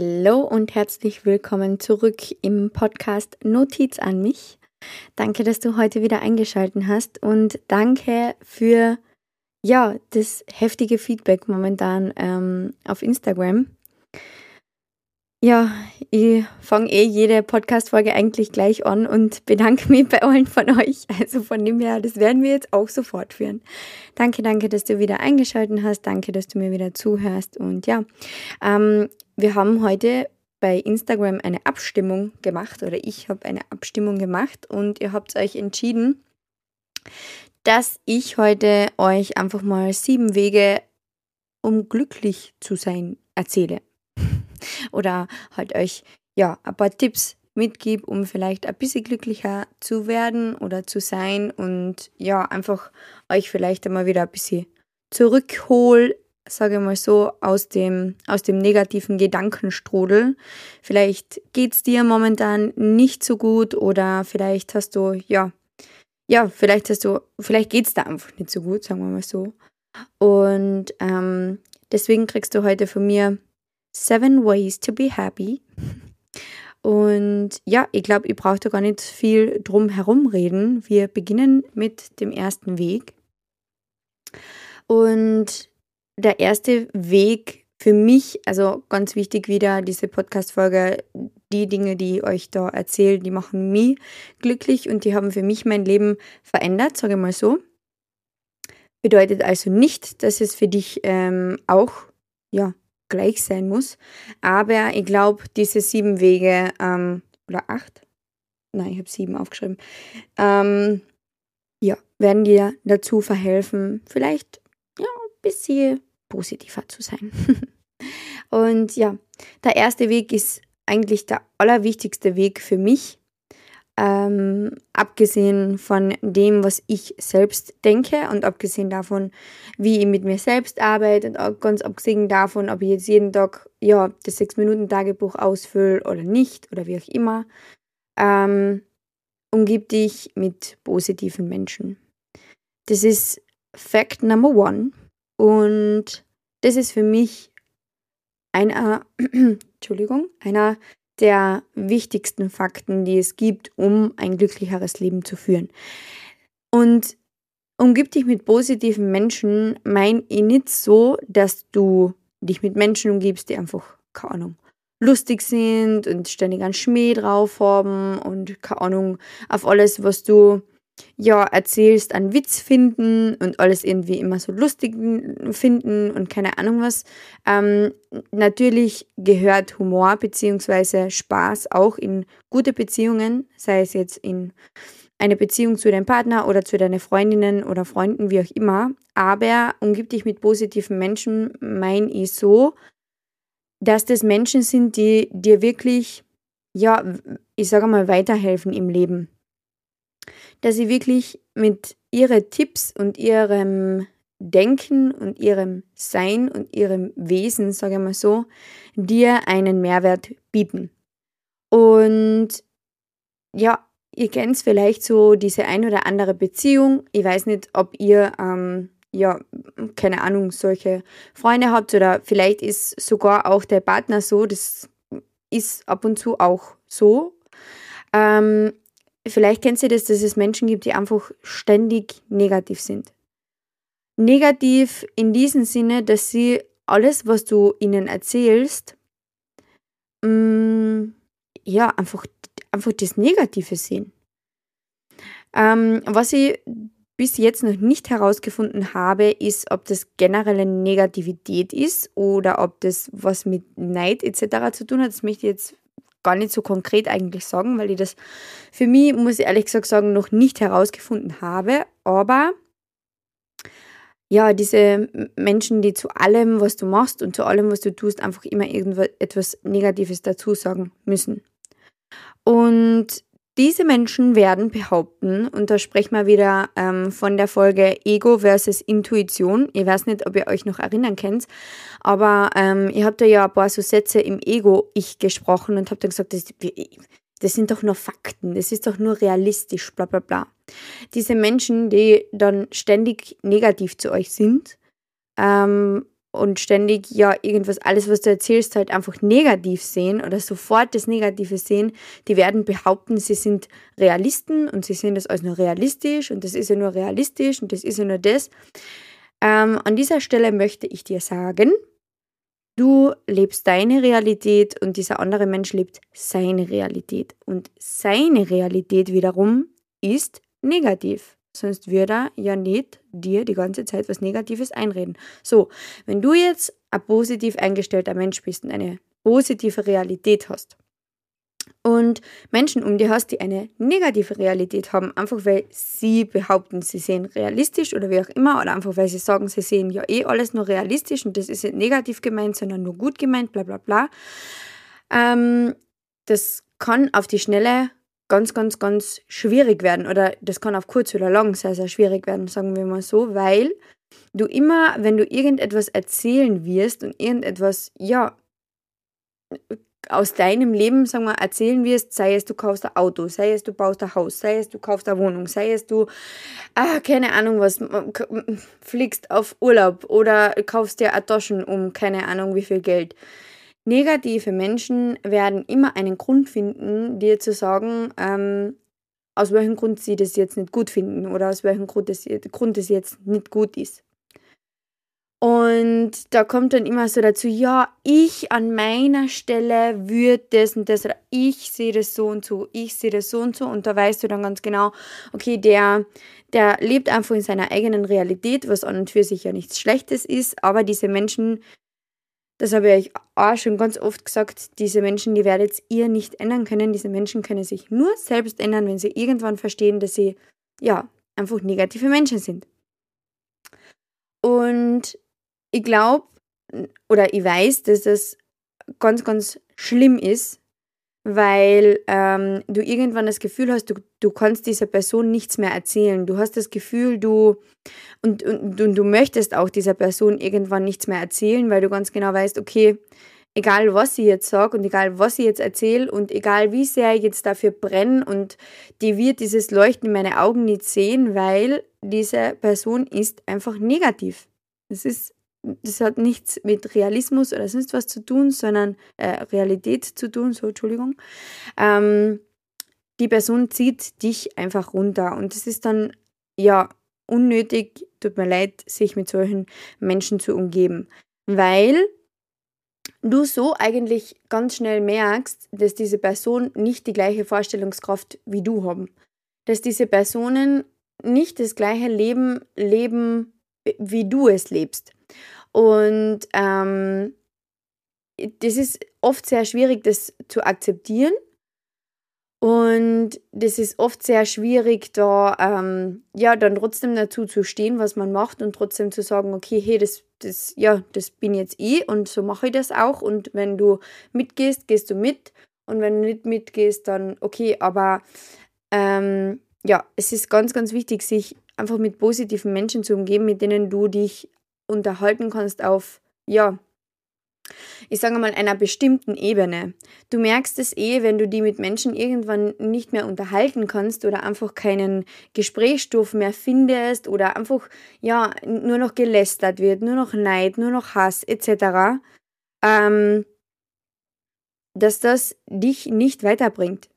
Hallo und herzlich willkommen zurück im Podcast Notiz an mich. Danke, dass du heute wieder eingeschaltet hast und danke für ja das heftige Feedback momentan ähm, auf Instagram. Ja, ich fange eh jede Podcast-Folge eigentlich gleich an und bedanke mich bei allen von euch. Also von dem her, das werden wir jetzt auch so fortführen. Danke, danke, dass du wieder eingeschaltet hast. Danke, dass du mir wieder zuhörst. Und ja, ähm, wir haben heute bei Instagram eine Abstimmung gemacht oder ich habe eine Abstimmung gemacht und ihr habt euch entschieden, dass ich heute euch einfach mal sieben Wege, um glücklich zu sein, erzähle oder halt euch ja ein paar Tipps mitgebe, um vielleicht ein bisschen glücklicher zu werden oder zu sein und ja, einfach euch vielleicht einmal wieder ein bisschen zurückhol, sage ich mal so, aus dem, aus dem negativen Gedankenstrudel. Vielleicht geht es dir momentan nicht so gut oder vielleicht hast du, ja, ja, vielleicht hast du, vielleicht geht es da einfach nicht so gut, sagen wir mal so. Und ähm, deswegen kriegst du heute von mir Seven Ways to be Happy. Und ja, ich glaube, ich brauche da gar nicht viel drum herum reden. Wir beginnen mit dem ersten Weg. Und der erste Weg für mich, also ganz wichtig wieder, diese Podcast-Folge, die Dinge, die ich euch da erzähle, die machen mich glücklich und die haben für mich mein Leben verändert, sage ich mal so. Bedeutet also nicht, dass es für dich ähm, auch ja, gleich sein muss. Aber ich glaube, diese sieben Wege, ähm, oder acht, nein, ich habe sieben aufgeschrieben, ähm, ja, werden dir dazu verhelfen, vielleicht ja, ein bisschen positiver zu sein. Und ja, der erste Weg ist eigentlich der allerwichtigste Weg für mich, ähm, abgesehen von dem, was ich selbst denke und abgesehen davon, wie ich mit mir selbst arbeite und auch ganz abgesehen davon, ob ich jetzt jeden Tag ja, das 6-Minuten-Tagebuch ausfülle oder nicht oder wie auch immer, ähm, umgib dich mit positiven Menschen. Das ist Fact Number One und das ist für mich einer, Entschuldigung, einer der wichtigsten Fakten, die es gibt, um ein glücklicheres Leben zu führen. Und umgib dich mit positiven Menschen, mein ich nicht so, dass du dich mit Menschen umgibst, die einfach, keine Ahnung, lustig sind und ständig einen Schmäh drauf haben und keine Ahnung, auf alles, was du ja, erzählst, einen Witz finden und alles irgendwie immer so lustig finden und keine Ahnung was. Ähm, natürlich gehört Humor bzw. Spaß auch in gute Beziehungen, sei es jetzt in eine Beziehung zu deinem Partner oder zu deinen Freundinnen oder Freunden, wie auch immer. Aber umgib dich mit positiven Menschen, mein ich so, dass das Menschen sind, die dir wirklich, ja, ich sage mal, weiterhelfen im Leben dass sie wirklich mit ihren Tipps und ihrem Denken und ihrem Sein und ihrem Wesen, sage ich mal so, dir einen Mehrwert bieten. Und ja, ihr kennt vielleicht so diese ein oder andere Beziehung. Ich weiß nicht, ob ihr, ähm, ja, keine Ahnung, solche Freunde habt oder vielleicht ist sogar auch der Partner so. Das ist ab und zu auch so. Ähm, Vielleicht kennst du das, dass es Menschen gibt, die einfach ständig negativ sind. Negativ in diesem Sinne, dass sie alles, was du ihnen erzählst, mh, mm, ja, einfach, einfach das Negative sehen. Ähm, was ich bis jetzt noch nicht herausgefunden habe, ist, ob das generelle Negativität ist oder ob das was mit Neid etc. zu tun hat. Das möchte ich jetzt gar nicht so konkret eigentlich sagen, weil ich das für mich, muss ich ehrlich gesagt sagen, noch nicht herausgefunden habe. Aber ja, diese Menschen, die zu allem, was du machst und zu allem, was du tust, einfach immer irgendetwas Negatives dazu sagen müssen. Und diese Menschen werden behaupten, und da sprechen wir wieder ähm, von der Folge Ego versus Intuition. Ich weiß nicht, ob ihr euch noch erinnern könnt, aber ähm, ihr habt ja ein paar so Sätze im Ego-Ich gesprochen und habt dann gesagt, das, das sind doch nur Fakten, das ist doch nur realistisch, bla bla bla. Diese Menschen, die dann ständig negativ zu euch sind, ähm, und ständig ja irgendwas, alles, was du erzählst, halt einfach negativ sehen oder sofort das Negative sehen, die werden behaupten, sie sind Realisten und sie sehen das als nur realistisch und das ist ja nur realistisch und das ist ja nur das. Ähm, an dieser Stelle möchte ich dir sagen, du lebst deine Realität und dieser andere Mensch lebt seine Realität. Und seine Realität wiederum ist negativ. Sonst würde er ja nicht dir die ganze Zeit was Negatives einreden. So, wenn du jetzt ein positiv eingestellter Mensch bist und eine positive Realität hast und Menschen um dir hast, die eine negative Realität haben, einfach weil sie behaupten, sie sehen realistisch oder wie auch immer, oder einfach weil sie sagen, sie sehen ja eh alles nur realistisch und das ist nicht negativ gemeint, sondern nur gut gemeint, bla bla bla. Ähm, das kann auf die Schnelle ganz, ganz, ganz schwierig werden oder das kann auf kurz oder lang sehr, sehr schwierig werden, sagen wir mal so, weil du immer, wenn du irgendetwas erzählen wirst und irgendetwas, ja, aus deinem Leben, sagen wir, erzählen wirst, sei es du kaufst ein Auto, sei es du baust ein Haus, sei es du kaufst eine Wohnung, sei es du, ah, keine Ahnung was, fliegst auf Urlaub oder kaufst dir eine Taschen um keine Ahnung wie viel Geld Negative Menschen werden immer einen Grund finden, dir zu sagen, ähm, aus welchem Grund sie das jetzt nicht gut finden oder aus welchem Grund das, Grund jetzt nicht gut ist. Und da kommt dann immer so dazu, ja, ich an meiner Stelle würde das und das oder ich sehe das so und so, ich sehe das so und so und da weißt du dann ganz genau, okay, der, der lebt einfach in seiner eigenen Realität, was an und für sich ja nichts Schlechtes ist, aber diese Menschen das habe ich euch auch schon ganz oft gesagt, diese Menschen, die werdet ihr nicht ändern können. Diese Menschen können sich nur selbst ändern, wenn sie irgendwann verstehen, dass sie, ja, einfach negative Menschen sind. Und ich glaube, oder ich weiß, dass das ganz, ganz schlimm ist, weil ähm, du irgendwann das Gefühl hast, du, du kannst dieser Person nichts mehr erzählen. Du hast das Gefühl, du und, und, und du möchtest auch dieser Person irgendwann nichts mehr erzählen, weil du ganz genau weißt, okay, egal was ich jetzt sage und egal was ich jetzt erzähle und egal wie sehr ich jetzt dafür brenne und die wird dieses Leuchten in meine Augen nicht sehen, weil diese Person ist einfach negativ. Es ist das hat nichts mit Realismus oder sonst was zu tun, sondern äh, Realität zu tun, so Entschuldigung. Ähm, die Person zieht dich einfach runter und es ist dann ja unnötig, tut mir leid, sich mit solchen Menschen zu umgeben, weil du so eigentlich ganz schnell merkst, dass diese Person nicht die gleiche Vorstellungskraft wie du haben, dass diese Personen nicht das gleiche Leben leben, wie du es lebst. Und ähm, das ist oft sehr schwierig, das zu akzeptieren. Und das ist oft sehr schwierig, da ähm, ja dann trotzdem dazu zu stehen, was man macht und trotzdem zu sagen, okay, hey, das, das, ja, das bin jetzt ich und so mache ich das auch. Und wenn du mitgehst, gehst du mit. Und wenn du nicht mitgehst, dann okay. Aber ähm, ja, es ist ganz, ganz wichtig, sich einfach mit positiven Menschen zu umgeben, mit denen du dich unterhalten kannst auf, ja, ich sage mal, einer bestimmten Ebene. Du merkst es eh, wenn du die mit Menschen irgendwann nicht mehr unterhalten kannst oder einfach keinen Gesprächsstoff mehr findest oder einfach, ja, nur noch gelästert wird, nur noch Neid, nur noch Hass etc., ähm, dass das dich nicht weiterbringt.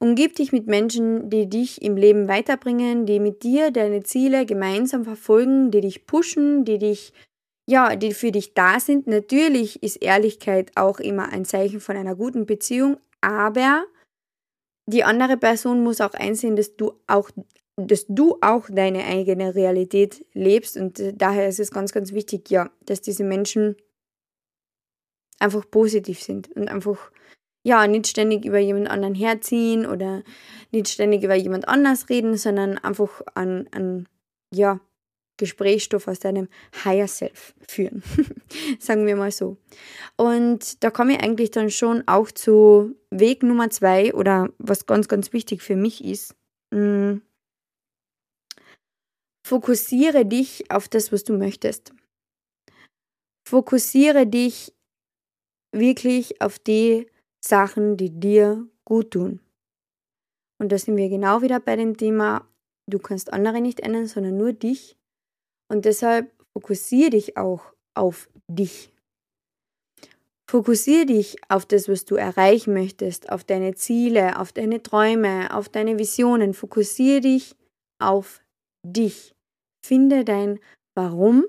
Umgib dich mit Menschen, die dich im Leben weiterbringen, die mit dir deine Ziele gemeinsam verfolgen, die dich pushen, die dich, ja, die für dich da sind. Natürlich ist Ehrlichkeit auch immer ein Zeichen von einer guten Beziehung, aber die andere Person muss auch einsehen, dass du auch dass du auch deine eigene Realität lebst und daher ist es ganz, ganz wichtig, ja, dass diese Menschen einfach positiv sind und einfach ja, nicht ständig über jemand anderen herziehen oder nicht ständig über jemand anders reden, sondern einfach an, an ja, Gesprächsstoff aus deinem Higher Self führen. Sagen wir mal so. Und da komme ich eigentlich dann schon auch zu Weg Nummer zwei oder was ganz, ganz wichtig für mich ist. Mh, mm, fokussiere dich auf das, was du möchtest. Fokussiere dich wirklich auf die Sachen, die dir gut tun. Und da sind wir genau wieder bei dem Thema, du kannst andere nicht ändern, sondern nur dich. Und deshalb fokussiere dich auch auf dich. Fokussiere dich auf das, was du erreichen möchtest, auf deine Ziele, auf deine Träume, auf deine Visionen. Fokussiere dich auf dich. Finde dein Warum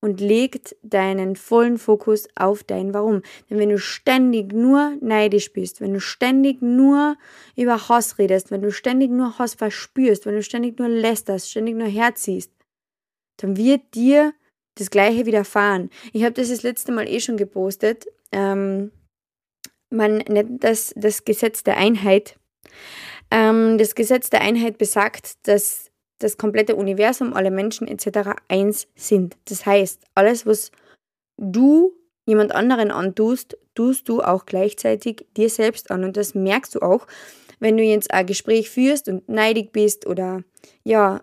und legt deinen vollen Fokus auf dein Warum. Denn wenn du ständig nur neidisch bist, wenn du ständig nur über Hass redest, wenn du ständig nur Hass verspürst, wenn du ständig nur lästerst, ständig nur herziehst, dann wird dir das Gleiche widerfahren. Ich habe das das letzte Mal eh schon gepostet. Ähm, man nennt das das Gesetz der Einheit. Ähm, das Gesetz der Einheit besagt, dass das komplette Universum, alle Menschen etc. eins sind. Das heißt, alles, was du jemand anderen antust, tust du auch gleichzeitig dir selbst an. Und das merkst du auch, wenn du jetzt ein Gespräch führst und neidig bist oder ja,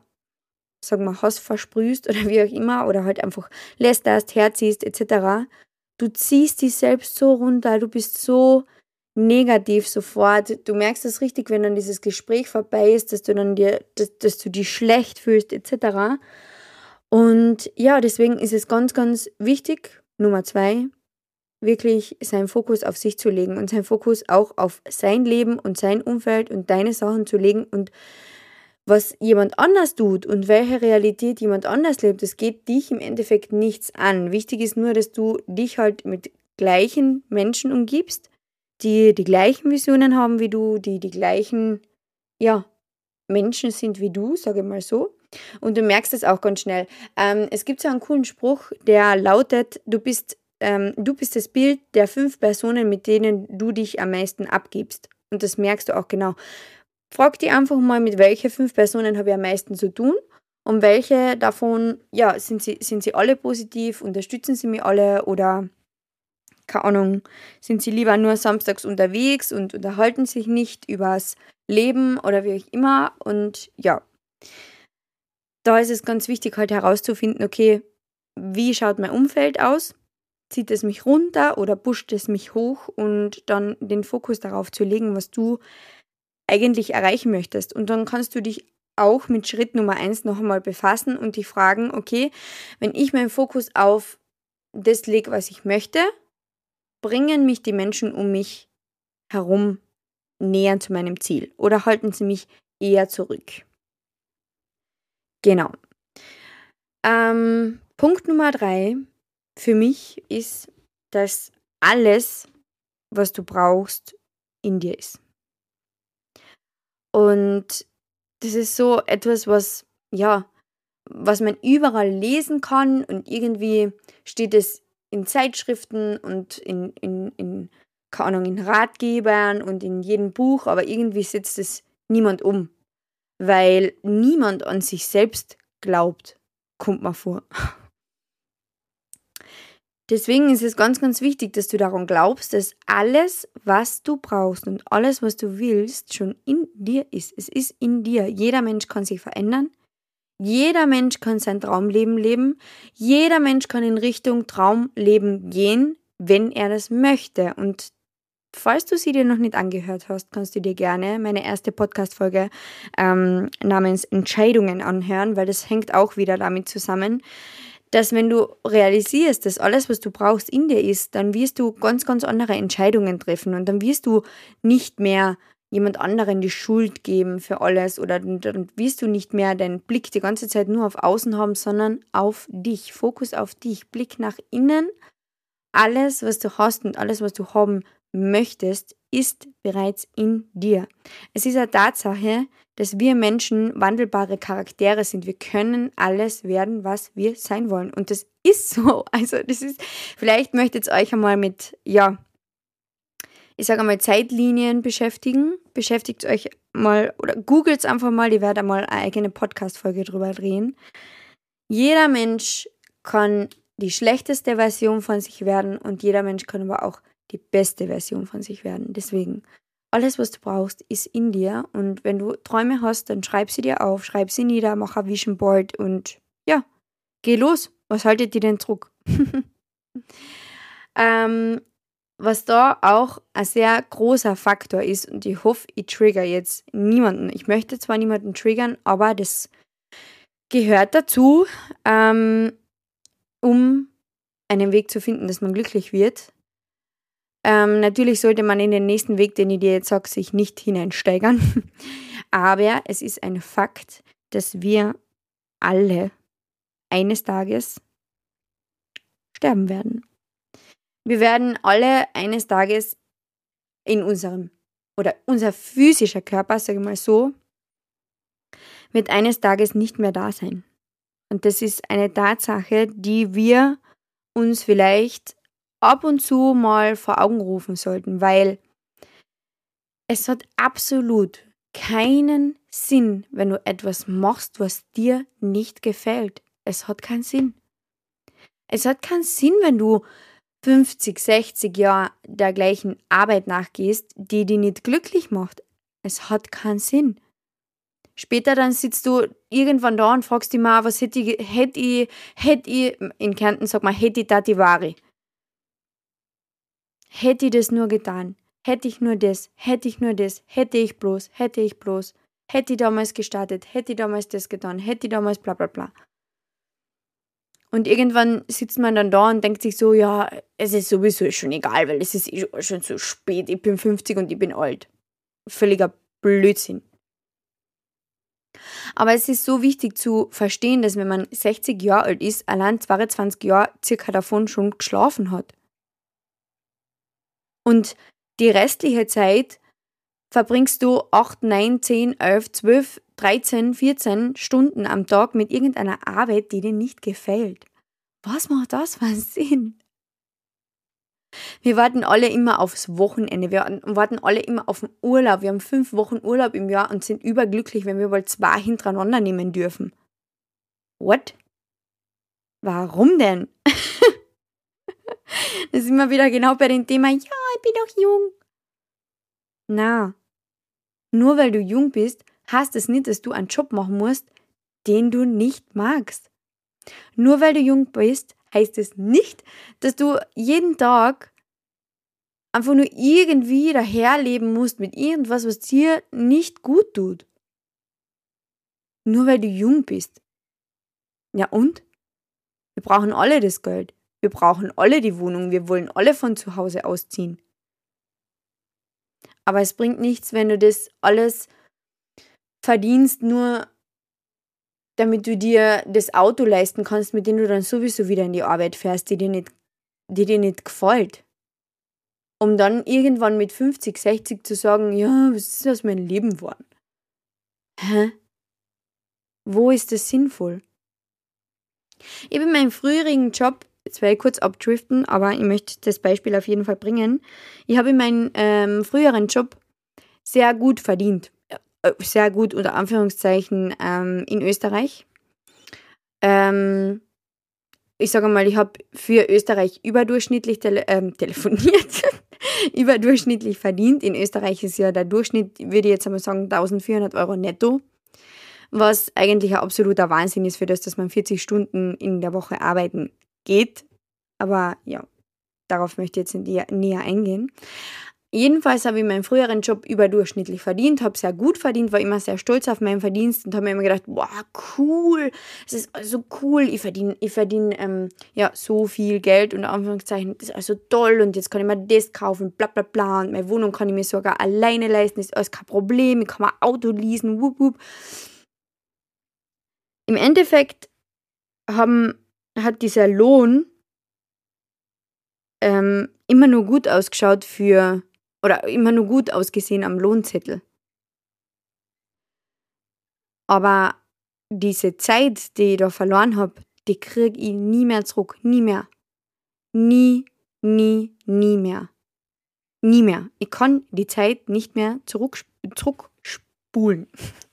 sag mal, Hass versprühst oder wie auch immer oder halt einfach lästerst, herziehst etc. Du ziehst dich selbst so runter, du bist so negativ sofort. Du merkst es richtig, wenn dann dieses Gespräch vorbei ist, dass du dann dir, dass, dass du dich schlecht fühlst, etc. Und ja, deswegen ist es ganz, ganz wichtig, Nummer zwei, wirklich seinen Fokus auf sich zu legen und seinen Fokus auch auf sein Leben und sein Umfeld und deine Sachen zu legen und was jemand anders tut und welche Realität jemand anders lebt, das geht dich im Endeffekt nichts an. Wichtig ist nur, dass du dich halt mit gleichen Menschen umgibst, die die gleichen Visionen haben wie du, die die gleichen, ja, Menschen sind wie du, sage ich mal so. Und du merkst es auch ganz schnell. Ähm, es gibt so einen coolen Spruch, der lautet, du bist, ähm, du bist das Bild der fünf Personen, mit denen du dich am meisten abgibst. Und das merkst du auch genau. Frag dich einfach mal, mit welchen fünf Personen habe ich am meisten zu tun und welche davon, ja, sind sie, sind sie alle positiv, unterstützen sie mich alle oder keine Ahnung, sind sie lieber nur samstags unterwegs und unterhalten sich nicht übers Leben oder wie auch immer. Und ja, da ist es ganz wichtig, halt herauszufinden, okay, wie schaut mein Umfeld aus? Zieht es mich runter oder pusht es mich hoch und dann den Fokus darauf zu legen, was du eigentlich erreichen möchtest. Und dann kannst du dich auch mit Schritt Nummer eins noch einmal befassen und dich fragen, okay, wenn ich meinen Fokus auf das lege, was ich möchte, bringen mich die Menschen um mich herum näher zu meinem Ziel oder halten sie mich eher zurück? Genau. Ähm, Punkt Nummer drei für mich ist, dass alles, was du brauchst, in dir ist. Und das ist so etwas, was, ja, was man überall lesen kann und irgendwie steht es in Zeitschriften und in, in, in, keine Ahnung, in Ratgebern und in jedem Buch, aber irgendwie setzt es niemand um. Weil niemand an sich selbst glaubt, kommt mal vor. Deswegen ist es ganz, ganz wichtig, dass du daran glaubst, dass alles, was du brauchst und alles, was du willst, schon in dir ist. Es ist in dir. Jeder Mensch kann sich verändern. Jeder Mensch kann sein Traumleben leben. Jeder Mensch kann in Richtung Traumleben gehen, wenn er das möchte. Und falls du sie dir noch nicht angehört hast, kannst du dir gerne meine erste Podcast-Folge ähm, namens Entscheidungen anhören, weil das hängt auch wieder damit zusammen, dass wenn du realisierst, dass alles, was du brauchst, in dir ist, dann wirst du ganz, ganz andere Entscheidungen treffen und dann wirst du nicht mehr jemand anderen die Schuld geben für alles oder dann wirst du nicht mehr deinen Blick die ganze Zeit nur auf außen haben, sondern auf dich. Fokus auf dich, Blick nach innen. Alles, was du hast und alles, was du haben möchtest, ist bereits in dir. Es ist eine Tatsache, dass wir Menschen wandelbare Charaktere sind. Wir können alles werden, was wir sein wollen. Und das ist so. Also, das ist, vielleicht möchtet ihr euch einmal mit, ja, ich sage einmal, Zeitlinien beschäftigen. Beschäftigt euch mal oder googelt einfach mal, ich werde mal eine eigene Podcast-Folge drüber drehen. Jeder Mensch kann die schlechteste Version von sich werden und jeder Mensch kann aber auch die beste Version von sich werden. Deswegen, alles, was du brauchst, ist in dir. Und wenn du Träume hast, dann schreib sie dir auf, schreib sie nieder, mach ein Vision Board und ja, geh los. Was haltet dir denn Druck? ähm, was da auch ein sehr großer Faktor ist, und ich hoffe, ich trigger jetzt niemanden. Ich möchte zwar niemanden triggern, aber das gehört dazu, ähm, um einen Weg zu finden, dass man glücklich wird. Ähm, natürlich sollte man in den nächsten Weg, den ich dir jetzt sage, sich nicht hineinsteigern. Aber es ist ein Fakt, dass wir alle eines Tages sterben werden. Wir werden alle eines Tages in unserem, oder unser physischer Körper, sage ich mal so, wird eines Tages nicht mehr da sein. Und das ist eine Tatsache, die wir uns vielleicht ab und zu mal vor Augen rufen sollten, weil es hat absolut keinen Sinn, wenn du etwas machst, was dir nicht gefällt. Es hat keinen Sinn. Es hat keinen Sinn, wenn du 50, 60 Jahre der gleichen Arbeit nachgehst, die dich nicht glücklich macht. Es hat keinen Sinn. Später dann sitzt du irgendwann da und fragst dich mal, was hätte ich, hätte ich, hätte ich, in Kärnten sag mal, hätte ich die Ware. Hätte ich das nur getan, hätte ich nur das, hätte ich nur das, hätte ich bloß, hätte ich bloß, hätte ich damals gestartet, hätte ich damals das getan, hätte ich damals bla bla bla. Und irgendwann sitzt man dann da und denkt sich so, ja, es ist sowieso schon egal, weil es ist eh schon zu spät, ich bin 50 und ich bin alt. Völliger Blödsinn. Aber es ist so wichtig zu verstehen, dass wenn man 60 Jahre alt ist, allein 22 Jahre circa davon schon geschlafen hat. Und die restliche Zeit verbringst du 8, 9, 10, 11, 12, 13, 14 Stunden am Tag mit irgendeiner Arbeit, die dir nicht gefällt. Was macht das für einen Sinn? Wir warten alle immer aufs Wochenende. Wir warten alle immer auf den Urlaub. Wir haben fünf Wochen Urlaub im Jahr und sind überglücklich, wenn wir wohl zwei hintereinander nehmen dürfen. What? Warum denn? das ist immer wieder genau bei dem Thema, ja, ich bin doch jung. Na, nur weil du jung bist, heißt es nicht, dass du einen Job machen musst, den du nicht magst. Nur weil du jung bist, heißt es nicht, dass du jeden Tag einfach nur irgendwie daherleben musst mit irgendwas, was dir nicht gut tut. Nur weil du jung bist. Ja und? Wir brauchen alle das Geld. Wir brauchen alle die Wohnung. Wir wollen alle von zu Hause ausziehen. Aber es bringt nichts, wenn du das alles verdienst, nur damit du dir das Auto leisten kannst, mit dem du dann sowieso wieder in die Arbeit fährst, die dir nicht, die dir nicht gefällt. Um dann irgendwann mit 50, 60 zu sagen, ja, was ist das mein Leben geworden? Hä? Wo ist das sinnvoll? Ich habe in meinem früheren Job, jetzt werde ich kurz abdriften, aber ich möchte das Beispiel auf jeden Fall bringen. Ich habe in meinem ähm, früheren Job sehr gut verdient. Sehr gut unter Anführungszeichen ähm, in Österreich. Ähm, ich sage mal, ich habe für Österreich überdurchschnittlich tele ähm, telefoniert, überdurchschnittlich verdient. In Österreich ist ja der Durchschnitt, würde ich jetzt einmal sagen, 1400 Euro netto, was eigentlich ein absoluter Wahnsinn ist für das, dass man 40 Stunden in der Woche arbeiten geht. Aber ja, darauf möchte ich jetzt näher eingehen. Jedenfalls habe ich meinen früheren Job überdurchschnittlich verdient, habe sehr gut verdient, war immer sehr stolz auf meinen Verdienst und habe mir immer gedacht, wow, cool, es ist also cool, ich verdiene ich verdien, ähm, ja, so viel Geld und Anführungszeichen, das ist also toll und jetzt kann ich mir das kaufen, bla bla bla und meine Wohnung kann ich mir sogar alleine leisten, ist alles kein Problem, ich kann mir ein Auto leasen, wup, wup. Im Endeffekt haben, hat dieser Lohn ähm, immer nur gut ausgeschaut für oder immer nur gut ausgesehen am Lohnzettel. Aber diese Zeit, die ich da verloren habe, die kriege ich nie mehr zurück. Nie mehr. Nie, nie, nie mehr. Nie mehr. Ich kann die Zeit nicht mehr zurück, zurückspulen.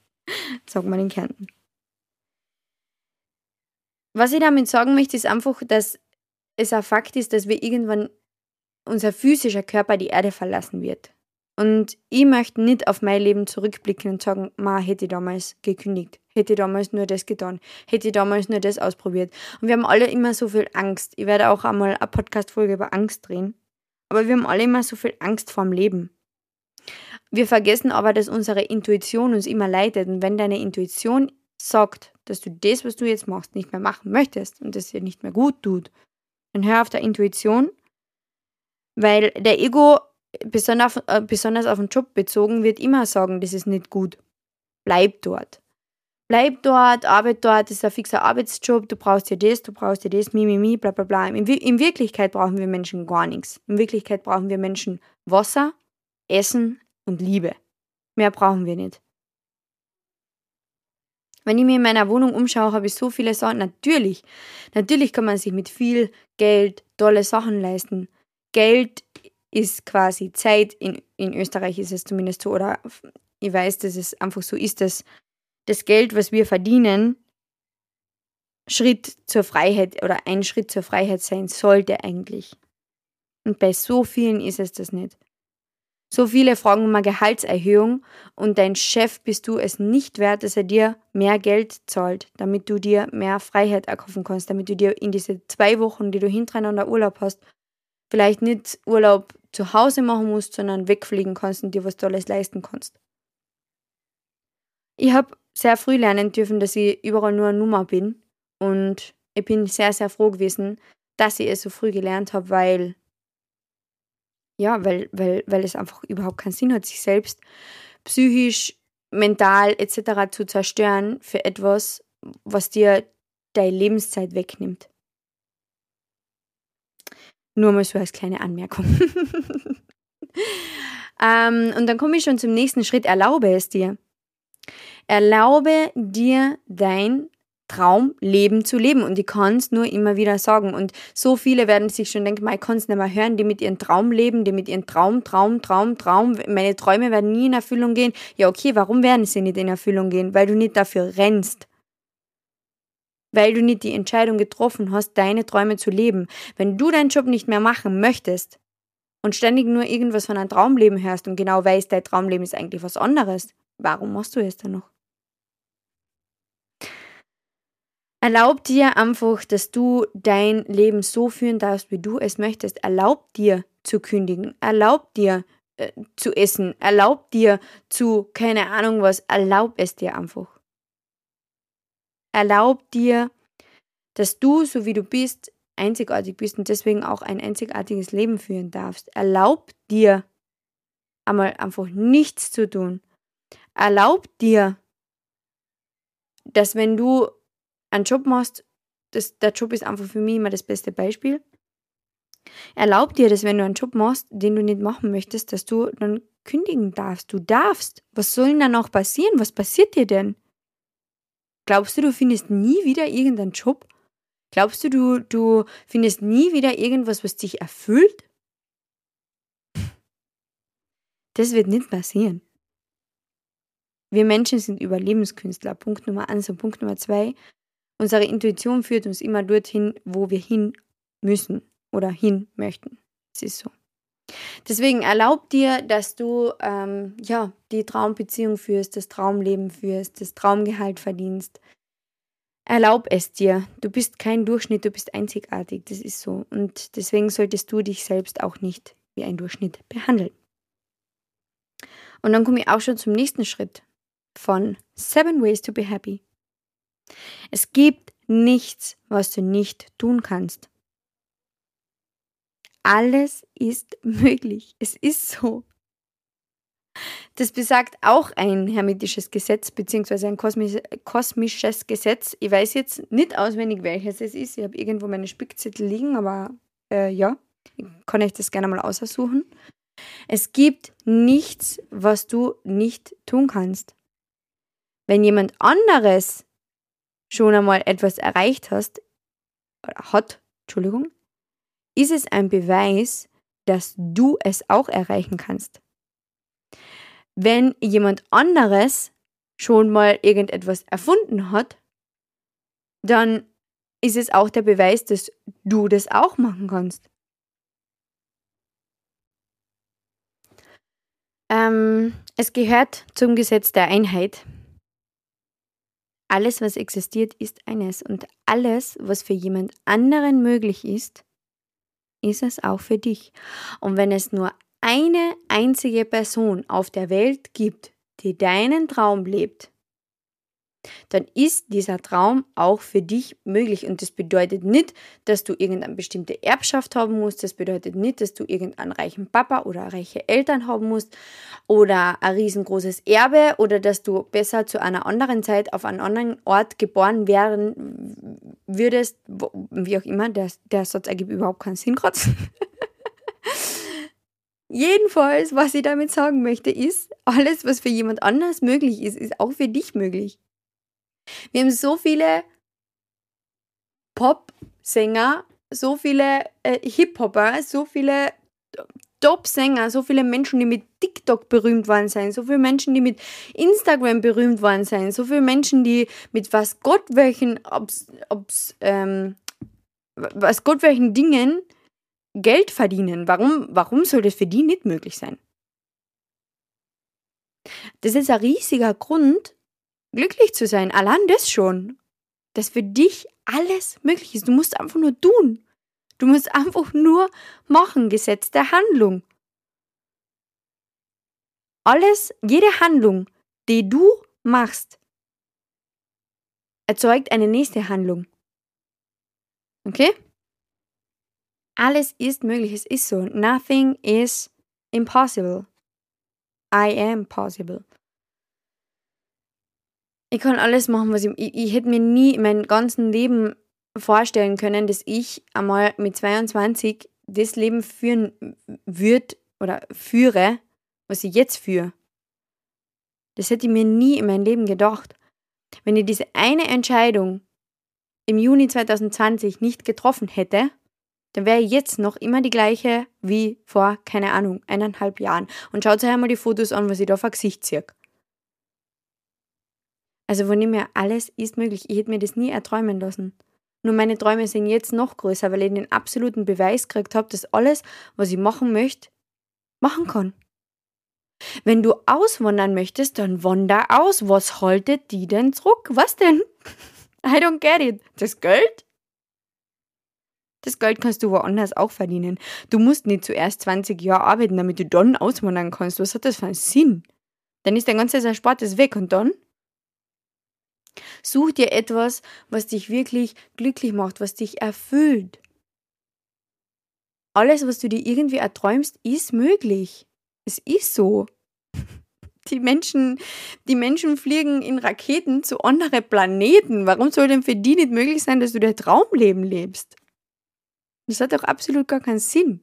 Sagt man in Kärnten. Was ich damit sagen möchte, ist einfach, dass es ein Fakt ist, dass wir irgendwann unser physischer Körper die Erde verlassen wird. Und ich möchte nicht auf mein Leben zurückblicken und sagen, ma, hätte ich damals gekündigt, hätte ich damals nur das getan, hätte ich damals nur das ausprobiert. Und wir haben alle immer so viel Angst. Ich werde auch einmal eine Podcast-Folge über Angst drehen. Aber wir haben alle immer so viel Angst vorm Leben. Wir vergessen aber, dass unsere Intuition uns immer leitet. Und wenn deine Intuition sagt, dass du das, was du jetzt machst, nicht mehr machen möchtest und das dir nicht mehr gut tut, Dann hör auf der Intuition, weil der Ego besonders auf, äh, besonders auf den Job bezogen wird immer sagen, das ist nicht gut. Bleib dort. Bleib dort, arbeit dort, das ist ein fixer Arbeitsjob, du brauchst ja das, du brauchst ja das, mi, mi, mi, bla, bla, bla. In, in Wirklichkeit brauchen wir Menschen gar nichts. In Wirklichkeit brauchen wir Menschen Wasser, Essen und Liebe. Mehr brauchen wir nicht. Wenn ich mir in meiner Wohnung umschaue, habe ich so viele Sachen. Natürlich, natürlich kann man sich mit viel Geld tolle Sachen leisten. Geld ist quasi Zeit. In, in Österreich ist es zumindest so. Oder ich weiß, dass es einfach so ist, dass das Geld, was wir verdienen, Schritt zur Freiheit oder ein Schritt zur Freiheit sein sollte eigentlich. Und bei so vielen ist es das nicht. So viele fragen eine Gehaltserhöhung und dein Chef bist du es nicht wert, dass er dir mehr Geld zahlt, damit du dir mehr Freiheit erkaufen kannst, damit du dir in diese zwei Wochen, die du hintereinander Urlaub hast, vielleicht nicht Urlaub zu Hause machen musst, sondern wegfliegen kannst und dir was Tolles leisten kannst. Ich habe sehr früh lernen dürfen, dass ich überall nur eine Nummer bin und ich bin sehr, sehr froh gewesen, dass ich es so früh gelernt habe, weil ja, weil, weil, weil es einfach überhaupt keinen Sinn hat, sich selbst psychisch, mental etc. zu zerstören für etwas, was dir deine Lebenszeit wegnimmt. Nur mal so als kleine Anmerkung. ähm, und dann komme ich schon zum nächsten Schritt. Erlaube es dir. Erlaube dir dein Traumleben zu leben. Und ich kann es nur immer wieder sagen. Und so viele werden sich schon denken, ich kann es nicht mehr hören, die mit ihrem Traum leben, die mit ihrem Traum, Traum, Traum, Traum. Meine Träume werden nie in Erfüllung gehen. Ja, okay, warum werden sie nicht in Erfüllung gehen? Weil du nicht dafür rennst. Weil du nicht die Entscheidung getroffen hast, deine Träume zu leben. Wenn du deinen Job nicht mehr machen möchtest und ständig nur irgendwas von einem Traumleben hörst und genau weißt, dein Traumleben ist eigentlich was anderes, warum machst du es dann noch? Erlaub dir einfach, dass du dein Leben so führen darfst, wie du es möchtest. Erlaub dir zu kündigen. Erlaub dir äh, zu essen. Erlaub dir zu, keine Ahnung was. Erlaub es dir einfach. Erlaub dir, dass du, so wie du bist, einzigartig bist und deswegen auch ein einzigartiges Leben führen darfst. Erlaub dir, einmal einfach nichts zu tun. Erlaub dir, dass wenn du einen Job machst, das, der Job ist einfach für mich immer das beste Beispiel. Erlaub dir das, wenn du einen Job machst, den du nicht machen möchtest, dass du dann kündigen darfst. Du darfst. Was soll denn dann noch passieren? Was passiert dir denn? Glaubst du, du findest nie wieder irgendeinen Job? Glaubst du, du, du findest nie wieder irgendwas, was dich erfüllt? Das wird nicht passieren. Wir Menschen sind Überlebenskünstler. Punkt Nummer eins und Punkt Nummer zwei. Unsere Intuition führt uns immer dorthin, wo wir hin müssen oder hin möchten. Es ist so. Deswegen erlaub dir, dass du ähm, ja, die Traumbeziehung führst, das Traumleben führst, das Traumgehalt verdienst. Erlaub es dir. Du bist kein Durchschnitt, du bist einzigartig. Das ist so. Und deswegen solltest du dich selbst auch nicht wie ein Durchschnitt behandeln. Und dann komme ich auch schon zum nächsten Schritt von Seven Ways to Be Happy. Es gibt nichts, was du nicht tun kannst. Alles ist möglich. Es ist so. Das besagt auch ein hermetisches Gesetz, beziehungsweise ein kosmisches Gesetz. Ich weiß jetzt nicht auswendig, welches es ist. Ich habe irgendwo meine Spickzettel liegen, aber äh, ja, ich kann euch das gerne mal aussuchen. Es gibt nichts, was du nicht tun kannst. Wenn jemand anderes schon einmal etwas erreicht hast, hat, Entschuldigung, ist es ein Beweis, dass du es auch erreichen kannst. Wenn jemand anderes schon mal irgendetwas erfunden hat, dann ist es auch der Beweis, dass du das auch machen kannst. Ähm, es gehört zum Gesetz der Einheit, alles, was existiert, ist eines. Und alles, was für jemand anderen möglich ist, ist es auch für dich. Und wenn es nur eine einzige Person auf der Welt gibt, die deinen Traum lebt, dann ist dieser Traum auch für dich möglich. Und das bedeutet nicht, dass du irgendeine bestimmte Erbschaft haben musst. Das bedeutet nicht, dass du irgendeinen reichen Papa oder reiche Eltern haben musst oder ein riesengroßes Erbe oder dass du besser zu einer anderen Zeit auf einem anderen Ort geboren werden würdest. Wie auch immer, der, der Satz ergibt überhaupt keinen Sinn gerade. Jedenfalls, was ich damit sagen möchte, ist, alles, was für jemand anders möglich ist, ist auch für dich möglich. Wir haben so viele Pop-Sänger, so viele äh, Hip-Hopper, so viele Top-Sänger, so viele Menschen, die mit TikTok berühmt worden sind, so viele Menschen, die mit Instagram berühmt worden sind, so viele Menschen, die mit was Gott welchen, ob's, ob's, ähm, was Gott welchen Dingen Geld verdienen. Warum, warum soll das für die nicht möglich sein? Das ist ein riesiger Grund, glücklich zu sein. Allein das schon. Dass für dich alles möglich ist. Du musst einfach nur tun. Du musst einfach nur machen. Gesetz der Handlung. Alles, jede Handlung, die du machst, erzeugt eine nächste Handlung. Okay? Alles ist möglich. Es ist so. Nothing is impossible. I am possible ich kann alles machen, was ich, ich, ich hätte mir nie mein ganzes Leben vorstellen können, dass ich einmal mit 22 das Leben führen würde oder führe, was ich jetzt führe. Das hätte ich mir nie in meinem Leben gedacht. Wenn ich diese eine Entscheidung im Juni 2020 nicht getroffen hätte, dann wäre ich jetzt noch immer die gleiche wie vor, keine Ahnung, eineinhalb Jahren. Und schaut euch einmal die Fotos an, was ich da vor Gesicht ziehe. Also von dem her, alles ist möglich. Ich hätte mir das nie erträumen lassen. Nur meine Träume sind jetzt noch größer, weil ich den absoluten Beweis gekriegt habe, dass alles, was ich machen möchte, machen kann. Wenn du auswandern möchtest, dann wander aus. Was haltet die denn zurück? Was denn? I don't get it. Das Geld? Das Geld kannst du woanders auch verdienen. Du musst nicht zuerst 20 Jahre arbeiten, damit du dann auswandern kannst. Was hat das für einen Sinn? Dann ist dein ganzes Erspartes weg und dann? Such dir etwas, was dich wirklich glücklich macht, was dich erfüllt. Alles, was du dir irgendwie erträumst, ist möglich. Es ist so. Die Menschen, die Menschen fliegen in Raketen zu anderen Planeten. Warum soll denn für die nicht möglich sein, dass du dein Traumleben lebst? Das hat doch absolut gar keinen Sinn.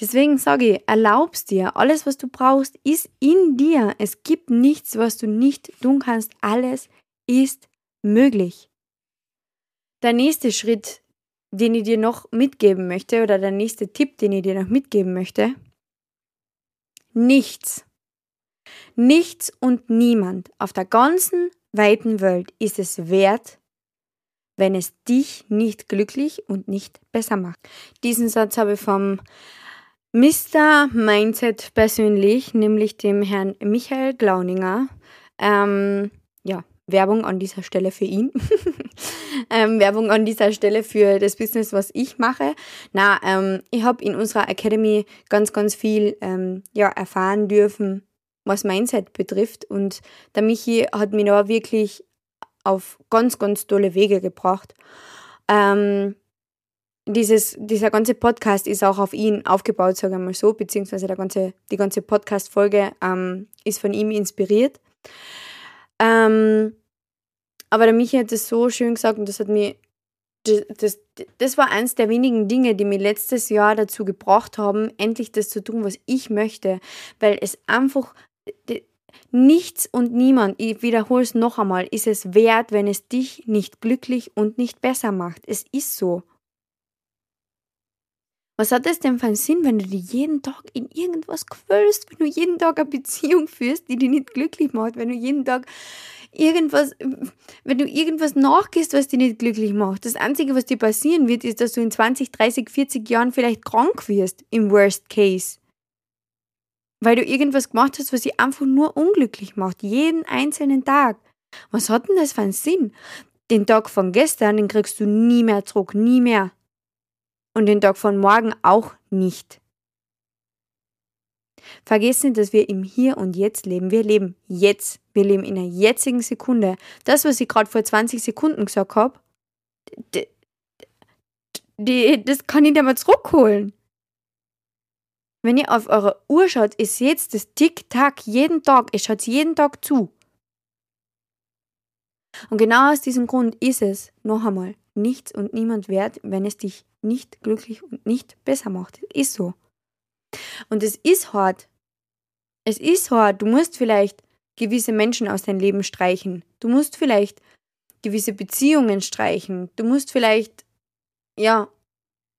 Deswegen sage ich, erlaubst dir, alles, was du brauchst, ist in dir. Es gibt nichts, was du nicht tun kannst. Alles ist möglich. Der nächste Schritt, den ich dir noch mitgeben möchte, oder der nächste Tipp, den ich dir noch mitgeben möchte, nichts, nichts und niemand auf der ganzen weiten Welt ist es wert, wenn es dich nicht glücklich und nicht besser macht. Diesen Satz habe ich vom Mr. Mindset persönlich, nämlich dem Herrn Michael Glauninger. Ähm, ja, Werbung an dieser Stelle für ihn. ähm, Werbung an dieser Stelle für das Business, was ich mache. Na, ähm, ich habe in unserer Academy ganz, ganz viel ähm, ja, erfahren dürfen, was Mindset betrifft. Und der Michi hat mich da wirklich auf ganz, ganz tolle Wege gebracht. Ähm, dieses, dieser ganze Podcast ist auch auf ihn aufgebaut, sagen wir mal so, beziehungsweise der ganze, die ganze Podcast-Folge ähm, ist von ihm inspiriert. Ähm, aber der Michi hat es so schön gesagt und das hat mir, das, das, das war eins der wenigen Dinge, die mir letztes Jahr dazu gebracht haben, endlich das zu tun, was ich möchte, weil es einfach, nichts und niemand, ich wiederhole es noch einmal, ist es wert, wenn es dich nicht glücklich und nicht besser macht. Es ist so. Was hat es denn für einen Sinn, wenn du dich jeden Tag in irgendwas quälst, wenn du jeden Tag eine Beziehung führst, die dich nicht glücklich macht, wenn du jeden Tag irgendwas, wenn du irgendwas nachgehst, was dich nicht glücklich macht. Das Einzige, was dir passieren wird, ist, dass du in 20, 30, 40 Jahren vielleicht krank wirst, im Worst Case. Weil du irgendwas gemacht hast, was dich einfach nur unglücklich macht, jeden einzelnen Tag. Was hat denn das für einen Sinn? Den Tag von gestern, den kriegst du nie mehr zurück, nie mehr und den Tag von morgen auch nicht. Vergiss nicht, dass wir im Hier und Jetzt leben. Wir leben jetzt. Wir leben in der jetzigen Sekunde. Das, was ich gerade vor 20 Sekunden gesagt habe, das kann ich nicht mal zurückholen. Wenn ihr auf eure Uhr schaut, ihr seht das Tick-Tack jeden Tag. Ihr schaut jeden Tag zu. Und genau aus diesem Grund ist es, noch einmal, nichts und niemand wert, wenn es dich nicht glücklich und nicht besser macht. Ist so. Und es ist hart. Es ist hart. Du musst vielleicht gewisse Menschen aus deinem Leben streichen. Du musst vielleicht gewisse Beziehungen streichen. Du musst vielleicht, ja,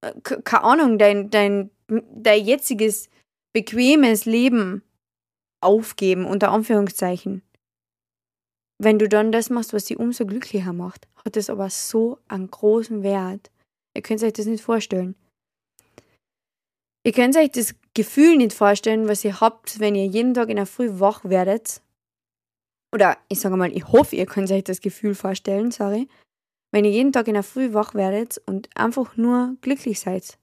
äh, keine Ahnung, dein, dein, dein jetziges bequemes Leben aufgeben, unter Anführungszeichen. Wenn du dann das machst, was dich umso glücklicher macht, hat das aber so einen großen Wert. Ihr könnt euch das nicht vorstellen. Ihr könnt euch das Gefühl nicht vorstellen, was ihr habt, wenn ihr jeden Tag in der Früh wach werdet. Oder ich sage mal, ich hoffe, ihr könnt euch das Gefühl vorstellen, sorry. Wenn ihr jeden Tag in der Früh wach werdet und einfach nur glücklich seid.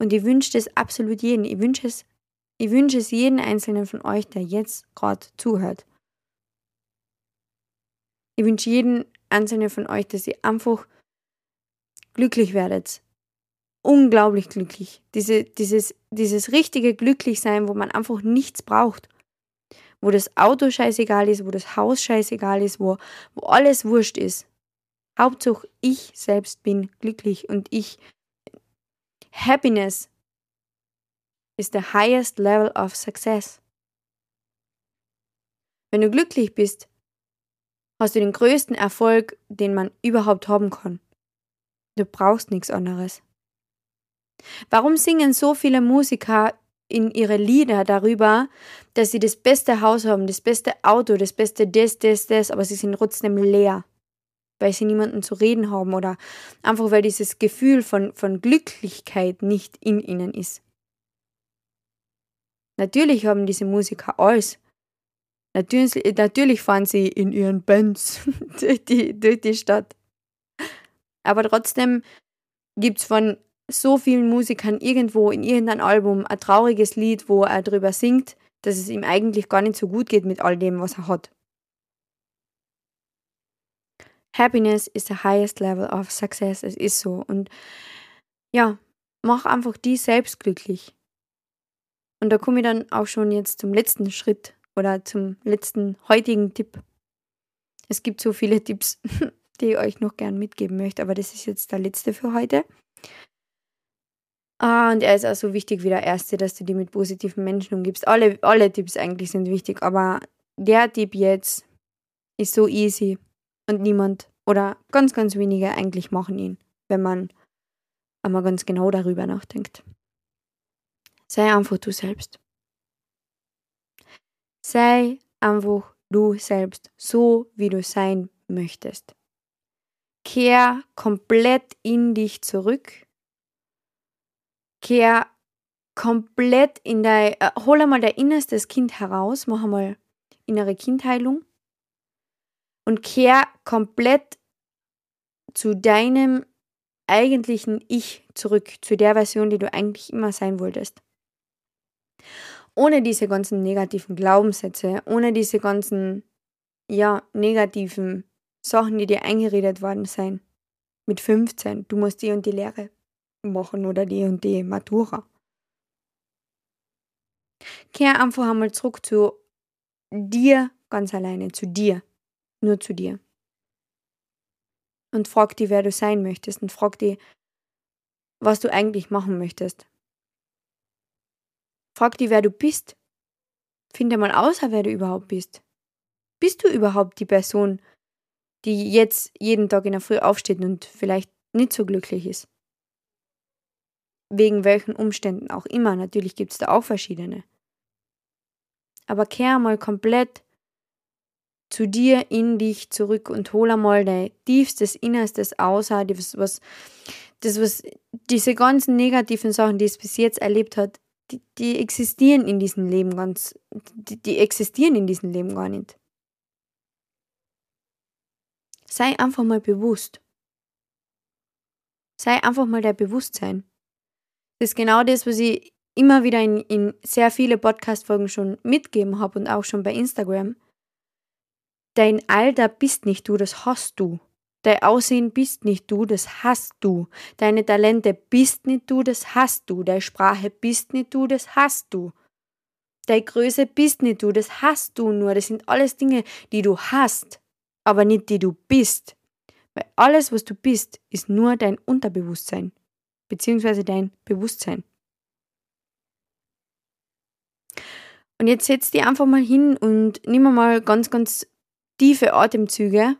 Und ich wünsche das absolut jeden. Ich wünsche es, ich wünsche es jeden einzelnen von euch, der jetzt gerade zuhört. Ich wünsche jeden einzelnen von euch, dass ihr einfach glücklich werdet. Unglaublich glücklich. Diese, dieses, dieses richtige Glücklichsein, wo man einfach nichts braucht. Wo das Auto scheißegal ist, wo das Haus scheißegal ist, wo, wo alles wurscht ist. Hauptsache, ich selbst bin glücklich und ich. Happiness is the highest level of success. Wenn du glücklich bist, hast du den größten Erfolg, den man überhaupt haben kann. Du brauchst nichts anderes. Warum singen so viele Musiker in ihre Lieder darüber, dass sie das beste Haus haben, das beste Auto, das beste das, das, das, aber sie sind trotzdem leer, weil sie niemanden zu reden haben oder einfach weil dieses Gefühl von, von Glücklichkeit nicht in ihnen ist. Natürlich haben diese Musiker alles, Natürlich, natürlich fahren sie in ihren Benz durch, die, durch die Stadt. Aber trotzdem gibt es von so vielen Musikern irgendwo in irgendeinem Album ein trauriges Lied, wo er darüber singt, dass es ihm eigentlich gar nicht so gut geht mit all dem, was er hat. Happiness is the highest level of success. Es ist so. Und ja, mach einfach die selbst glücklich. Und da komme ich dann auch schon jetzt zum letzten Schritt oder zum letzten heutigen Tipp. Es gibt so viele Tipps, die ich euch noch gern mitgeben möchte, aber das ist jetzt der letzte für heute. Ah, und er ist auch so wichtig wie der erste, dass du die mit positiven Menschen umgibst. Alle, alle Tipps eigentlich sind wichtig, aber der Tipp jetzt ist so easy und niemand oder ganz, ganz wenige eigentlich machen ihn, wenn man einmal ganz genau darüber nachdenkt. Sei einfach du selbst. Sei einfach du selbst, so wie du sein möchtest. Kehr komplett in dich zurück. Kehr komplett in dein, äh, hol einmal dein innerstes Kind heraus, mach einmal innere Kindheilung und kehr komplett zu deinem eigentlichen Ich zurück, zu der Version, die du eigentlich immer sein wolltest ohne diese ganzen negativen Glaubenssätze, ohne diese ganzen, ja, negativen Sachen, die dir eingeredet worden sind. Mit 15, du musst die und die Lehre machen oder die und die Matura. Kehr einfach einmal zurück zu dir ganz alleine, zu dir, nur zu dir. Und frag dich, wer du sein möchtest und frag dich, was du eigentlich machen möchtest. Frag dich, wer du bist. Finde mal außer, wer du überhaupt bist. Bist du überhaupt die Person, die jetzt jeden Tag in der Früh aufsteht und vielleicht nicht so glücklich ist? Wegen welchen Umständen auch immer. Natürlich gibt es da auch verschiedene. Aber kehr mal komplett zu dir in dich zurück und hol einmal dein tiefstes Innerstes aus, das was, das was, diese ganzen negativen Sachen, die es bis jetzt erlebt hat, die, die existieren in diesem Leben ganz, die, die existieren in diesem Leben gar nicht. Sei einfach mal bewusst. Sei einfach mal der Bewusstsein. Das ist genau das, was ich immer wieder in, in sehr viele Podcast-Folgen schon mitgeben habe und auch schon bei Instagram. Dein Alter bist nicht du, das hast du. Dein Aussehen bist nicht du, das hast du. Deine Talente bist nicht du, das hast du. Deine Sprache bist nicht du, das hast du. Deine Größe bist nicht du, das hast du nur. Das sind alles Dinge, die du hast, aber nicht die du bist. Weil alles, was du bist, ist nur dein Unterbewusstsein, beziehungsweise dein Bewusstsein. Und jetzt setz dich einfach mal hin und nimm mal ganz, ganz tiefe Atemzüge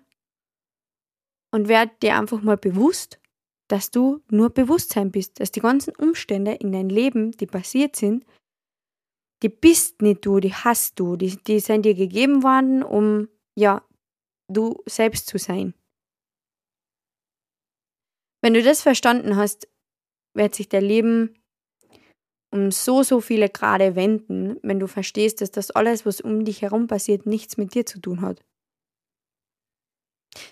und werd dir einfach mal bewusst, dass du nur Bewusstsein bist, dass die ganzen Umstände in deinem Leben, die passiert sind, die bist nicht du, die hast du, die, die sind dir gegeben worden, um ja, du selbst zu sein. Wenn du das verstanden hast, wird sich dein Leben um so, so viele Grade wenden, wenn du verstehst, dass das alles, was um dich herum passiert, nichts mit dir zu tun hat.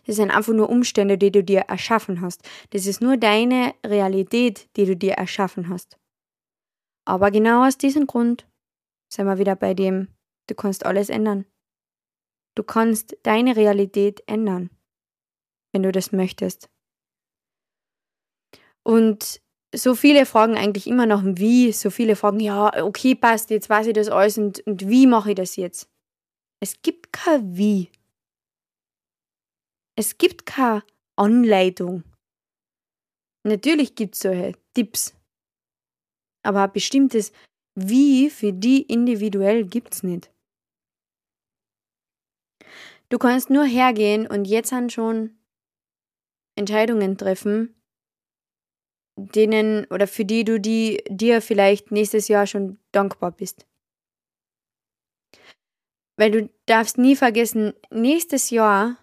Das sind einfach nur Umstände, die du dir erschaffen hast. Das ist nur deine Realität, die du dir erschaffen hast. Aber genau aus diesem Grund sind wir wieder bei dem, du kannst alles ändern. Du kannst deine Realität ändern, wenn du das möchtest. Und so viele fragen eigentlich immer dem Wie, so viele fragen, ja, okay, passt, jetzt weiß ich das alles und, und wie mache ich das jetzt? Es gibt kein Wie. Es gibt keine Anleitung. Natürlich gibt es solche Tipps. Aber ein bestimmtes Wie für die individuell gibt es nicht. Du kannst nur hergehen und jetzt schon Entscheidungen treffen, denen oder für die du die, dir vielleicht nächstes Jahr schon dankbar bist. Weil du darfst nie vergessen, nächstes Jahr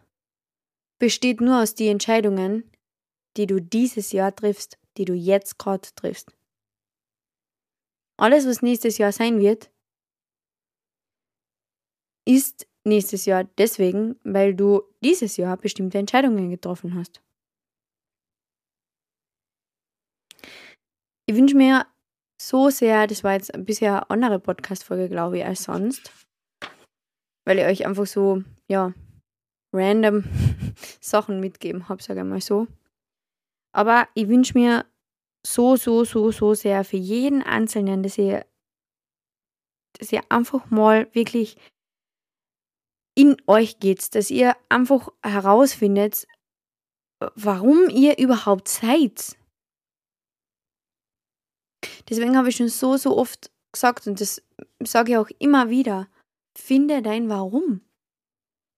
besteht nur aus den Entscheidungen, die du dieses Jahr triffst, die du jetzt gerade triffst. Alles, was nächstes Jahr sein wird, ist nächstes Jahr deswegen, weil du dieses Jahr bestimmte Entscheidungen getroffen hast. Ich wünsche mir so sehr, das war jetzt bisher eine andere Podcast-Folge, glaube ich, als sonst, weil ich euch einfach so, ja, random Sachen mitgeben habe, sage ich mal so. Aber ich wünsche mir so, so, so, so sehr für jeden Einzelnen, dass ihr, dass ihr einfach mal wirklich in euch geht, dass ihr einfach herausfindet, warum ihr überhaupt seid. Deswegen habe ich schon so, so oft gesagt und das sage ich auch immer wieder, finde dein Warum.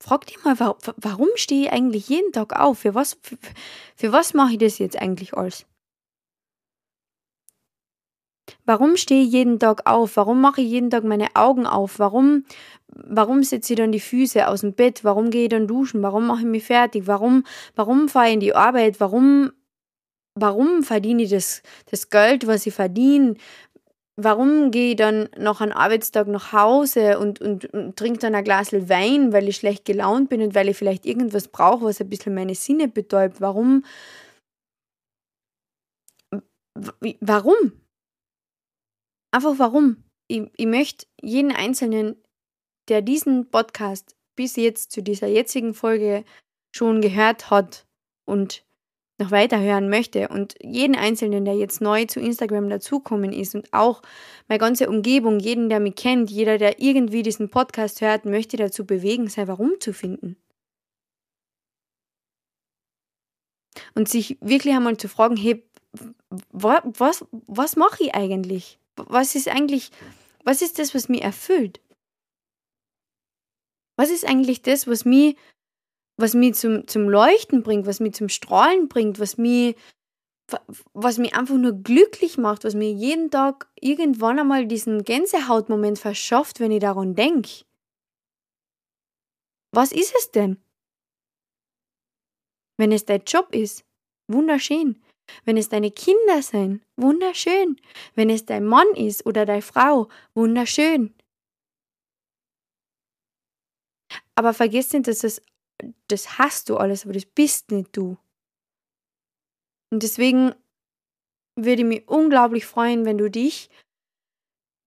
Frag dich mal, warum stehe ich eigentlich jeden Tag auf? Für was, für, für was mache ich das jetzt eigentlich alles? Warum stehe ich jeden Tag auf? Warum mache ich jeden Tag meine Augen auf? Warum, warum setze ich dann die Füße aus dem Bett? Warum gehe ich dann duschen? Warum mache ich mich fertig? Warum, warum fahre ich in die Arbeit? Warum, warum verdiene ich das, das Geld, was ich verdiene? warum gehe ich dann nach einem Arbeitstag nach Hause und, und, und trinke dann ein Glas Wein, weil ich schlecht gelaunt bin und weil ich vielleicht irgendwas brauche, was ein bisschen meine Sinne betäubt? Warum? Warum? Einfach warum? Ich, ich möchte jeden Einzelnen, der diesen Podcast bis jetzt zu dieser jetzigen Folge schon gehört hat und noch weiterhören möchte und jeden Einzelnen, der jetzt neu zu Instagram dazukommen ist und auch meine ganze Umgebung, jeden, der mich kennt, jeder, der irgendwie diesen Podcast hört, möchte dazu bewegen, sein Warum zu finden. Und sich wirklich einmal zu fragen, hey, was, was, was mache ich eigentlich? Was ist eigentlich, was ist das, was mich erfüllt? Was ist eigentlich das, was mich was mich zum, zum Leuchten bringt, was mich zum Strahlen bringt, was mich, was mich einfach nur glücklich macht, was mir jeden Tag irgendwann einmal diesen Gänsehautmoment verschafft, wenn ich daran denke. Was ist es denn? Wenn es dein Job ist, wunderschön. Wenn es deine Kinder sind, wunderschön. Wenn es dein Mann ist oder deine Frau, wunderschön. Aber vergiss nicht, dass es das hast du alles, aber das bist nicht du. Und deswegen würde ich mich unglaublich freuen, wenn du dich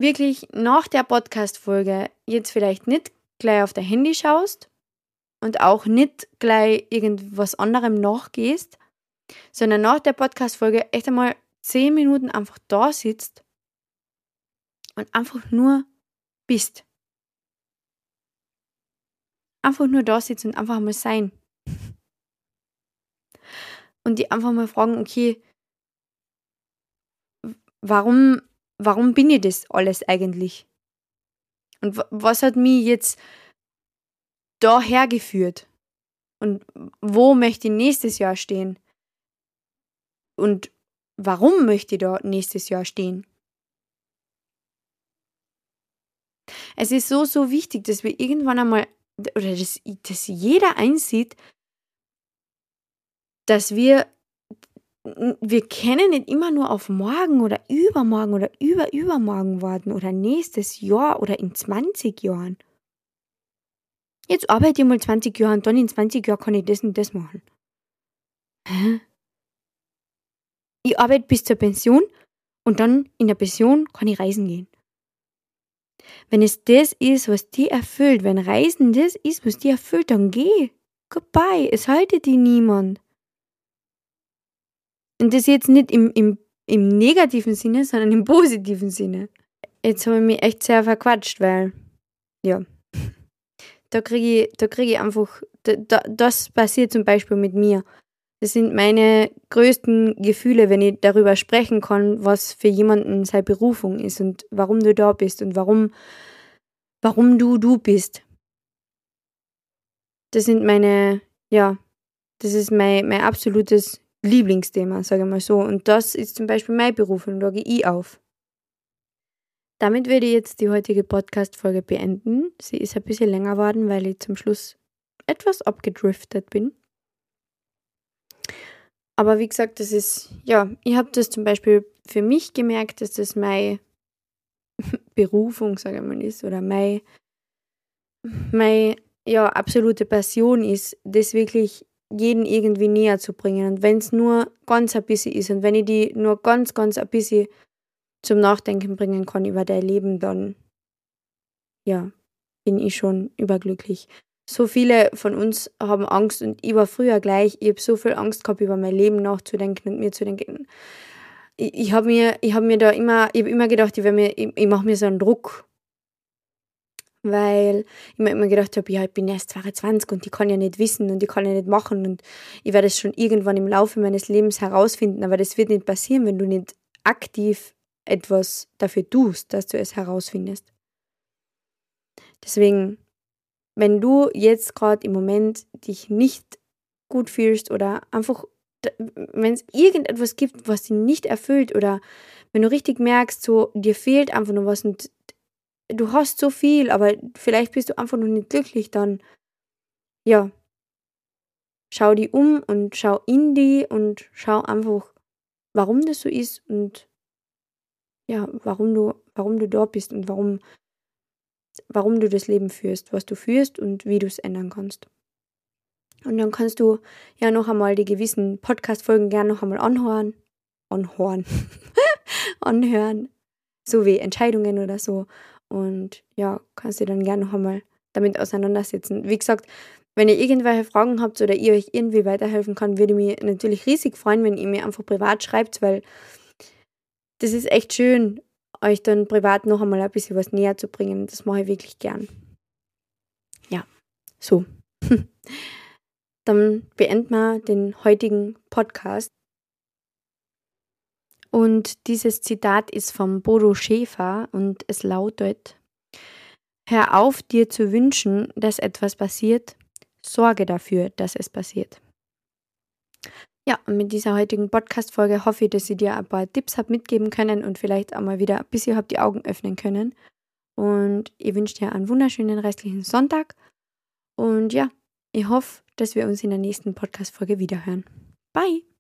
wirklich nach der Podcast-Folge jetzt vielleicht nicht gleich auf dein Handy schaust und auch nicht gleich irgendwas anderem nachgehst, sondern nach der Podcast-Folge echt einmal zehn Minuten einfach da sitzt und einfach nur bist. Einfach nur da sitzen und einfach mal sein. Und die einfach mal fragen, okay, warum, warum bin ich das alles eigentlich? Und was hat mich jetzt daher geführt? Und wo möchte ich nächstes Jahr stehen? Und warum möchte ich da nächstes Jahr stehen? Es ist so, so wichtig, dass wir irgendwann einmal, oder dass, dass jeder einsieht, dass wir, wir können nicht immer nur auf morgen oder übermorgen oder überübermorgen warten oder nächstes Jahr oder in 20 Jahren. Jetzt arbeite ich mal 20 Jahre und dann in 20 Jahren kann ich das und das machen. Hä? Ich arbeite bis zur Pension und dann in der Pension kann ich reisen gehen. Wenn es das ist, was die erfüllt, wenn Reisen das ist, was die erfüllt, dann geh. Goodbye, es haltet die niemand. Und das jetzt nicht im, im, im negativen Sinne, sondern im positiven Sinne. Jetzt habe ich mich echt sehr verquatscht, weil, ja, da kriege ich, krieg ich einfach, da, das passiert zum Beispiel mit mir. Das sind meine größten Gefühle, wenn ich darüber sprechen kann, was für jemanden seine Berufung ist und warum du da bist und warum, warum du du bist. Das sind meine, ja, das ist mein, mein absolutes Lieblingsthema, sage ich mal so. Und das ist zum Beispiel mein Beruf und da gehe ich auf. Damit werde ich jetzt die heutige Podcast-Folge beenden. Sie ist ein bisschen länger geworden, weil ich zum Schluss etwas abgedriftet bin. Aber wie gesagt, das ist, ja, ich habe das zum Beispiel für mich gemerkt, dass das meine Berufung, sage ich mal, ist oder meine, meine ja, absolute Passion ist, das wirklich jeden irgendwie näher zu bringen. Und wenn es nur ganz ein bisschen ist und wenn ich die nur ganz, ganz ein bisschen zum Nachdenken bringen kann über dein Leben, dann ja, bin ich schon überglücklich so viele von uns haben Angst und ich war früher gleich, ich habe so viel Angst gehabt, über mein Leben nachzudenken und mir zu denken. Ich, ich habe mir, hab mir da immer, ich habe immer gedacht, ich, ich, ich mache mir so einen Druck. Weil ich mir immer gedacht habe, ja, ich bin erst 22 und ich kann ja nicht wissen und ich kann ja nicht machen und ich werde es schon irgendwann im Laufe meines Lebens herausfinden, aber das wird nicht passieren, wenn du nicht aktiv etwas dafür tust, dass du es herausfindest. Deswegen wenn du jetzt gerade im Moment dich nicht gut fühlst oder einfach, wenn es irgendetwas gibt, was dich nicht erfüllt oder wenn du richtig merkst, so dir fehlt einfach nur was und du hast so viel, aber vielleicht bist du einfach noch nicht glücklich, dann ja, schau die um und schau in die und schau einfach, warum das so ist und ja, warum du, warum du dort bist und warum warum du das Leben führst, was du führst und wie du es ändern kannst. Und dann kannst du ja noch einmal die gewissen Podcast-Folgen gerne noch einmal anhören. Anhören. anhören. So wie Entscheidungen oder so. Und ja, kannst du dann gerne noch einmal damit auseinandersetzen. Wie gesagt, wenn ihr irgendwelche Fragen habt oder ihr euch irgendwie weiterhelfen kann, würde ich mich natürlich riesig freuen, wenn ihr mir einfach privat schreibt, weil das ist echt schön, euch dann privat noch einmal ein bisschen was näher zu bringen. Das mache ich wirklich gern. Ja, so. dann beenden wir den heutigen Podcast. Und dieses Zitat ist vom Bodo Schäfer und es lautet: Hör auf, dir zu wünschen, dass etwas passiert, sorge dafür, dass es passiert. Ja, und mit dieser heutigen Podcast-Folge hoffe ich, dass ich dir ein paar Tipps habe mitgeben können und vielleicht auch mal wieder ein bisschen hab die Augen öffnen können. Und ich wünsche dir einen wunderschönen restlichen Sonntag. Und ja, ich hoffe, dass wir uns in der nächsten Podcast-Folge wiederhören. Bye!